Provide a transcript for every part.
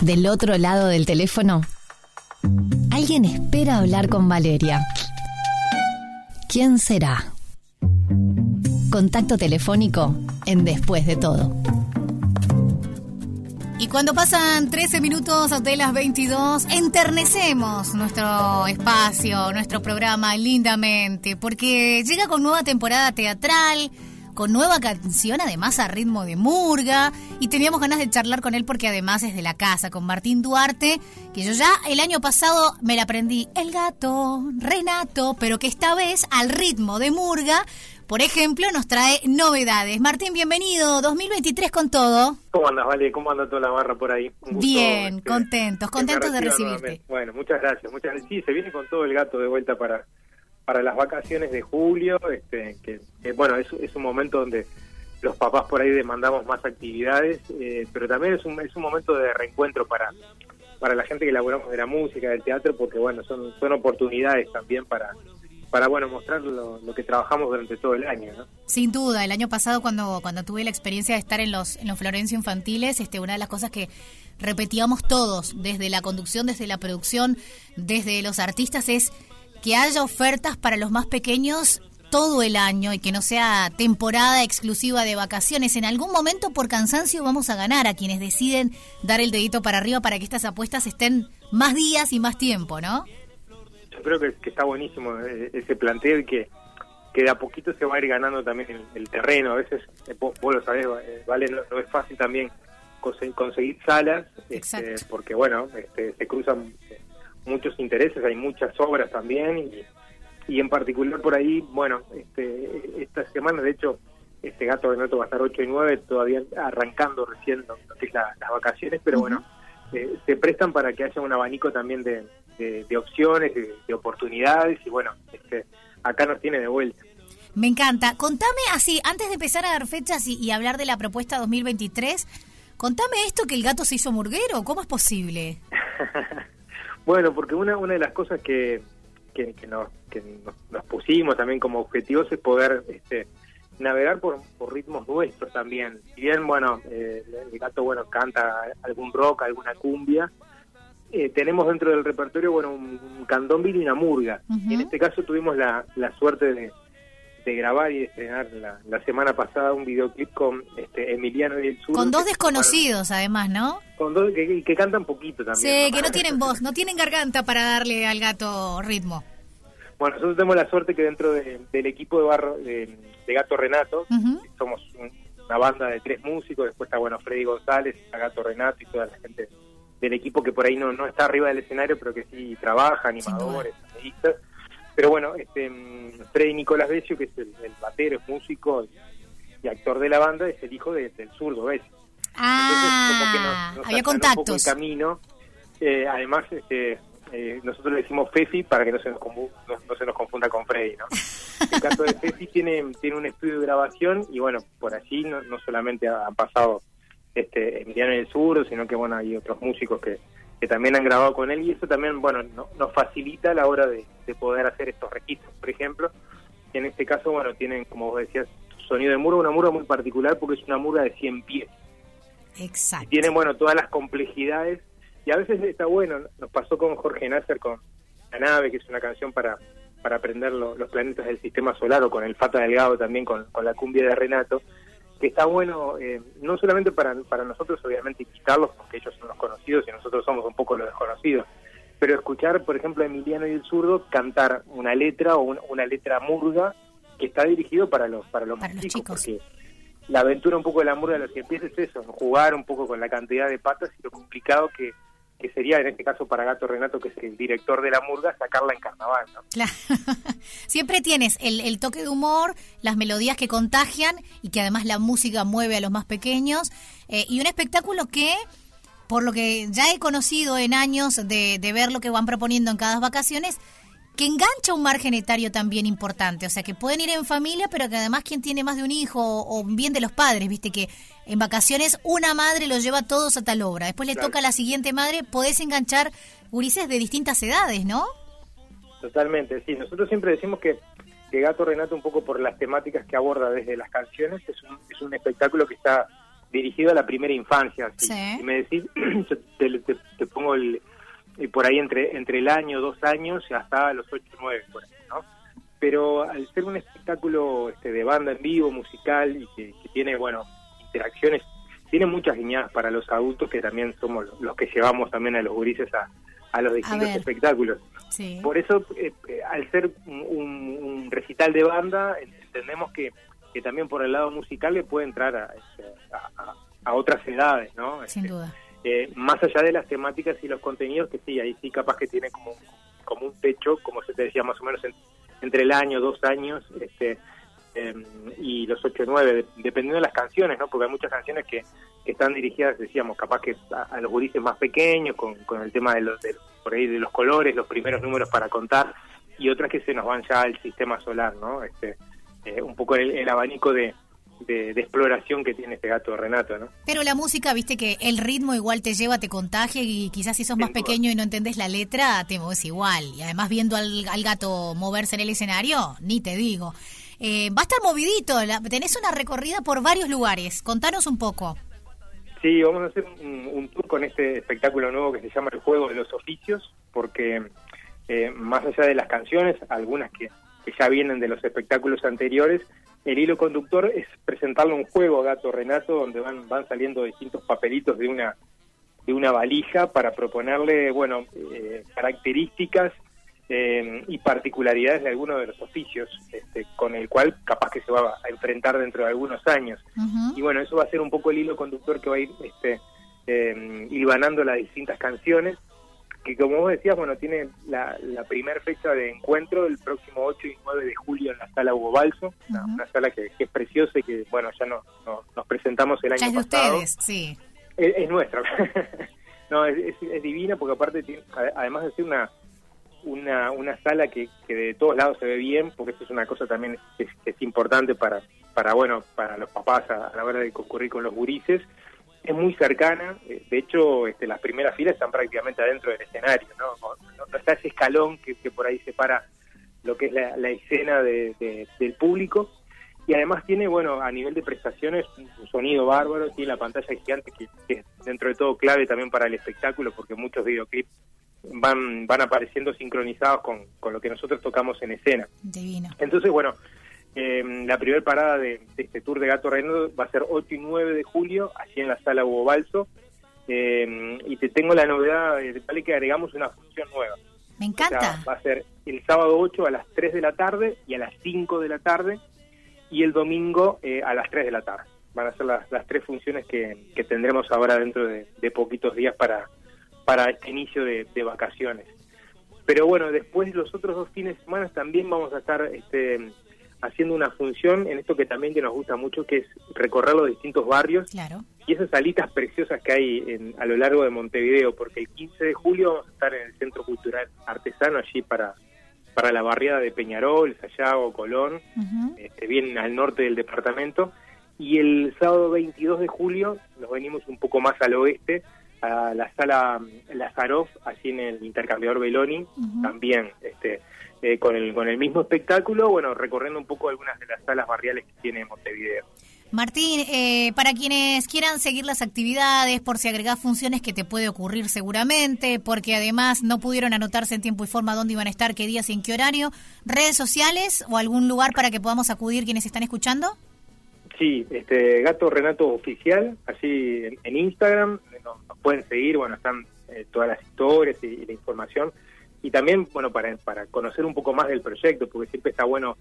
Del otro lado del teléfono, alguien espera hablar con Valeria. ¿Quién será? Contacto telefónico en Después de todo. Y cuando pasan 13 minutos de las 22, enternecemos nuestro espacio, nuestro programa lindamente, porque llega con nueva temporada teatral, con nueva canción, además a ritmo de murga, y teníamos ganas de charlar con él porque además es de la casa, con Martín Duarte, que yo ya el año pasado me la aprendí, el gato, Renato, pero que esta vez al ritmo de murga por ejemplo, nos trae novedades. Martín, bienvenido. 2023 con todo. ¿Cómo andas, Vale? ¿Cómo anda toda la barra por ahí? Bien, este, contentos, contentos de recibirte. Bueno, muchas gracias. Muchas Sí, se viene con todo el gato de vuelta para para las vacaciones de julio, este, que, bueno, es, un momento donde los papás por ahí demandamos más actividades, eh, pero también es un, es un momento de reencuentro para, para la gente que elaboramos de la música, del teatro, porque bueno, son, son oportunidades también para, para bueno mostrar lo, que trabajamos durante todo el año ¿no? sin duda el año pasado cuando cuando tuve la experiencia de estar en los en los Florencio infantiles este una de las cosas que repetíamos todos desde la conducción desde la producción desde los artistas es que haya ofertas para los más pequeños todo el año y que no sea temporada exclusiva de vacaciones. En algún momento por cansancio vamos a ganar a quienes deciden dar el dedito para arriba para que estas apuestas estén más días y más tiempo, ¿no? creo que, está buenísimo eh, ese planteo y que, que de a poquito se va a ir ganando también el, terreno. A veces, eh, vos, lo sabés, eh, vale, no, es fácil también conseguir salas, este, porque bueno, este, se cruzan muchos intereses, hay muchas obras también y, y en particular por ahí, bueno, este, esta semana de hecho este gato de Noto va a estar 8 y 9, todavía arrancando recién las vacaciones, pero bueno, se prestan para que haya un abanico también de, de, opciones, de, oportunidades y bueno, este, acá nos tiene de vuelta. Me encanta. Contame así, antes de empezar a dar fechas y, hablar de la propuesta 2023, contame esto que el gato se hizo murguero, ¿cómo es posible? bueno, porque una, una de las cosas que, que, nos, que nos, pusimos también como objetivos es poder este, navegar por, por ritmos nuestros también. Si bien, bueno, eh, el gato bueno canta algún rock, alguna cumbia, eh, tenemos dentro del repertorio bueno un, candombe y una murga. y en este caso tuvimos la, la suerte de, de grabar y de estrenar la, semana pasada un videoclip con este Emiliano y el Sur. Con dos desconocidos, además, ¿no? Con dos que, que, cantan poquito también. Sí, que no tienen voz, no tienen garganta para darle al gato ritmo. Bueno, nosotros tenemos la suerte que dentro del equipo de barro de, Gato Renato, somos una banda de tres músicos, después está bueno Freddy González, está Gato Renato y toda la gente del equipo que por ahí no, no está arriba del escenario, pero que sí trabaja, animadores, analistas. Pero bueno, este Freddy Nicolás Becio, que es el, batero, es músico y, actor de la banda, es el hijo del zurdo Becio. Ah, había contactos. Un camino. Eh, además, este, eh, nosotros le decimos Fefi para que no se nos, no, se nos confunda con Freddy, ¿no? El caso de Fefi tiene, tiene un estudio de grabación y bueno, por allí no, no solamente han pasado este, Emiliano el Sur, sino que bueno, hay otros músicos que, que también han grabado con él y eso también, bueno, nos facilita a la hora de, poder hacer estos registros, por ejemplo. en este caso, bueno, tienen, como vos decías, sonido de muro, una murga muy particular porque es una murga de 100 pies. Exacto. Y tienen, bueno, todas las complejidades y a veces está bueno, nos pasó con Jorge Nasser con La nave, que es una canción para para aprender los planetas del sistema solar o con el Fata Delgado también, con, con la cumbia de Renato, que está bueno, eh, no solamente para, para nosotros, obviamente, invitarlos, porque ellos son los conocidos y nosotros somos un poco los desconocidos, pero escuchar, por ejemplo, a Emiliano y el Zurdo cantar una letra o una letra murga que está dirigido para los, para los, chicos, porque la aventura un poco de la murga de los que empieza es eso, jugar un poco con la cantidad de patas y lo complicado que que sería en este caso para Gato Renato, que es el director de la murga, sacarla en carnaval. Claro. Siempre tienes el, toque de humor, las melodías que contagian y que además la música mueve a los más pequeños, eh, y un espectáculo que, por lo que ya he conocido en años de, de ver lo que van proponiendo en cada vacaciones, que engancha un margen etario también importante, o sea, que pueden ir en familia, pero que además quien tiene más de un hijo o bien de los padres, viste que en vacaciones una madre los lleva todos a tal obra, después le toca a la siguiente madre, podés enganchar gurises de distintas edades, ¿no? Totalmente, sí, nosotros siempre decimos que, que Gato Renato un poco por las temáticas que aborda desde las canciones, es un, es un espectáculo que está dirigido a la primera infancia. Si, Sí. si me decís, yo te, te- te pongo el, eh, por ahí entre entre el año, dos años y hasta los ocho, nueve, por ahí, ¿no? Pero al ser un espectáculo este, de banda en vivo, musical, y que, que tiene, bueno, interacciones, tiene muchas guiñadas para los adultos que también somos los que llevamos también a los gurises a, a los distintos espectáculos. Sí. Por eso, eh, al ser un, un- recital de banda, entendemos que, que también por el lado musical le puede entrar a, este, a- a- a otras edades, ¿no? Sin Este, duda. Eh, más allá de las temáticas y los contenidos, que sí, ahí sí capaz que tiene como, como un techo, como se te decía, más o menos en- entre el año, dos años, este eh, y los ocho, nueve, de- dependiendo de las canciones, ¿no? Porque hay muchas canciones que, que están dirigidas, decíamos, capaz que a, los gurises más pequeños, con, con el tema de los, de, por ahí de los colores, los primeros números para contar, y otras que se nos van ya al sistema solar, ¿no? Este, eh, un poco el abanico de, de, de exploración que tiene este gato Renato, ¿no? Pero la música, viste que el ritmo igual te lleva, te contagia y quizás si sos más pequeño y no entendés la letra, te mueves igual. Y además viendo al, al gato moverse en el escenario, ni te digo. Eh, va a estar movidito, la- tenés una recorrida por varios lugares. Contanos un poco. Sí, vamos a hacer un, un tour con este espectáculo nuevo que se llama El Juego de los Oficios, porque eh, más allá de las canciones, algunas que, que ya vienen de los espectáculos anteriores, el hilo conductor es presentarle un juego a Gato Renato donde van, van saliendo distintos papelitos de una de una valija para proponerle, bueno, eh, características eh, y particularidades de alguno de los oficios este, con el cual capaz que se va a enfrentar dentro de algunos años. Y bueno, eso va a ser un poco el hilo conductor que va a ir este, eh, hilvanando las distintas canciones, que como vos decías, bueno, tiene la, la primera fecha de encuentro el próximo 8 y 9 de julio en la sala Hugo Balso, una, sala que, que es preciosa y que, bueno, ya no, no- nos presentamos el año Ya es de pasado. ustedes, sí. Es, es nuestra. no, es, es- es divina porque aparte, tiene- ade- además de ser una una, una sala que, que de todos lados se ve bien, porque eso es una cosa también que es, que es importante para, para, bueno, para los papás a, a la hora de concurrir con los gurises. Es muy cercana, eh, de hecho este, las primeras filas están prácticamente adentro del escenario, ¿no? No, no está ese escalón que, que por ahí separa lo que es la, la escena de- de- del público y además tiene, bueno, a nivel de prestaciones, un sonido bárbaro, tiene la pantalla gigante que, que es dentro de todo clave también para el espectáculo, porque muchos videoclips van, van apareciendo sincronizados con, con lo que nosotros tocamos en escena. Divino. Entonces, bueno, eh, la primera parada de, de este tour de Gato Renato va a ser 8 y 9 de julio, allí en la sala Hugo Balso, eh, y te tengo la novedad, eh, vale que agregamos una función nueva. Me O sea, encanta. va a ser el sábado 8 a las 3 de la tarde y a las 5 de la tarde y el domingo eh, a las 3 de la tarde. Van a ser las, las tres funciones que, que tendremos ahora dentro de, de poquitos días para, para este inicio de, de vacaciones. Pero bueno, después los otros dos fines de semana también vamos a estar este, haciendo una función en esto que también que nos gusta mucho, que es recorrer los distintos barrios Claro. y esas salitas preciosas que hay en- a lo largo de Montevideo, porque el 15 de julio vamos a estar en el Centro Cultural Artesano allí para, para la barriada de Peñarol, Sayago, Colón, Ujú. este, bien al norte del departamento, y el sábado 22 de julio nos venimos un poco más al oeste, a la sala mm, Lazarov, allí en el intercambiador Beloni, también este, eh, con, el, con el mismo espectáculo, bueno, recorriendo un poco algunas de las salas barriales que tiene Montevideo. Martín, eh, para quienes quieran seguir las actividades, por si agregás funciones que te puede ocurrir seguramente, porque además no pudieron anotarse en tiempo y forma dónde iban a estar, qué días y en qué horario, redes sociales o algún lugar para que podamos acudir quienes están escuchando. Sí, este Gato Renato Oficial, allí en, en Instagram, nos, nos pueden seguir, bueno, están eh, todas las historias y, y la información. Y también, bueno, para, para conocer un poco más del proyecto, porque siempre está bueno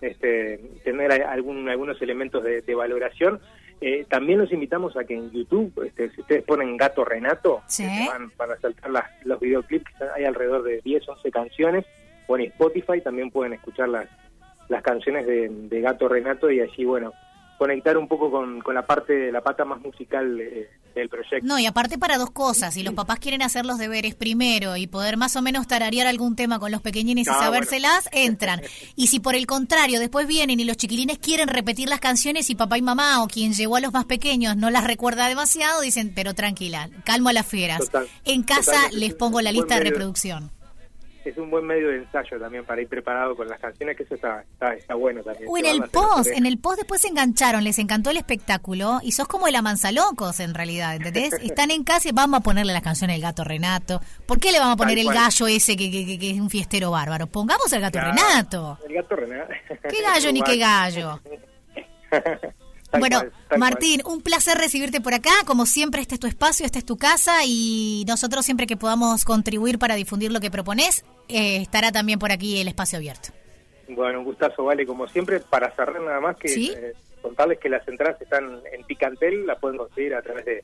este, tener algún, algunos elementos de, de valoración. Eh, también los invitamos a que en YouTube, este, si ustedes ponen Gato Renato, Sí. este, van, van a saltar las- los videoclips, hay alrededor de 10, 11 canciones, o en Spotify también pueden escuchar las, las canciones de, de Gato Renato y allí, bueno, conectar un poco con, con la parte, la pata más musical eh, del proyecto. No, y aparte para dos cosas, si los papás quieren hacer los deberes primero y poder más o menos tararear algún tema con los pequeñines y Ah, sabérselas, entran. Y si por el contrario después vienen y los chiquilines quieren repetir las canciones y papá y mamá o quien llevó a los más pequeños no las recuerda demasiado, dicen, pero tranquila, calmo a las fieras. Total, en casa les pongo la lista de reproducción. Es un buen medio de ensayo también para ir preparado con las canciones, que eso está, está, está bueno también. O en el post, en el post después se engancharon, les encantó el espectáculo y sos como el amanzalocos en realidad, ¿entendés? Están en casa y vamos a ponerle las canciones del gato Renato. ¿Por qué le vamos a poner el gallo ese que, que, que, es un fiestero bárbaro? Pongamos el gato Renato. El gato Renato. ¿Qué gallo ni qué gallo? bueno, Martín, un placer recibirte por acá. Como siempre, este es tu espacio, esta es tu casa y nosotros siempre que podamos contribuir para difundir lo que propones, eh, estará también por aquí el espacio abierto. Bueno, un gustazo, vale. Como siempre, para cerrar nada más que eh, contarles que las entradas están en Ticantel, las pueden conseguir a través de,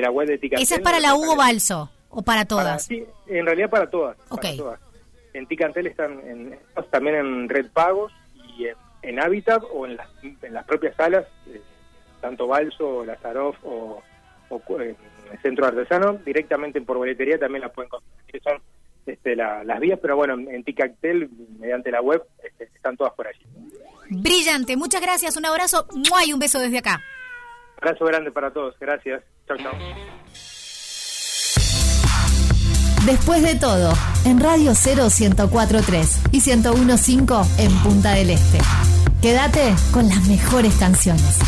la web de Ticantel. ¿Esa es para la Hugo Balso o para todas? sí, en realidad para todas. Para todas. En Ticantel están en, también en Red Pagos y en en Hábitat o en las, en las propias salas, eh, tanto Balso, Lazaroff o, o eh, el Centro Artesano, directamente por boletería también las pueden conseguir. Son este, las vías, pero bueno, en Ticactel, mediante la web, este, están todas por allí. Brillante, muchas gracias, un abrazo y un beso desde acá. Abrazo grande para todos, gracias. Chao, chao. Después de todo, en Radio 0 1043 y 1015 en Punta del Este. Quédate con las mejores canciones.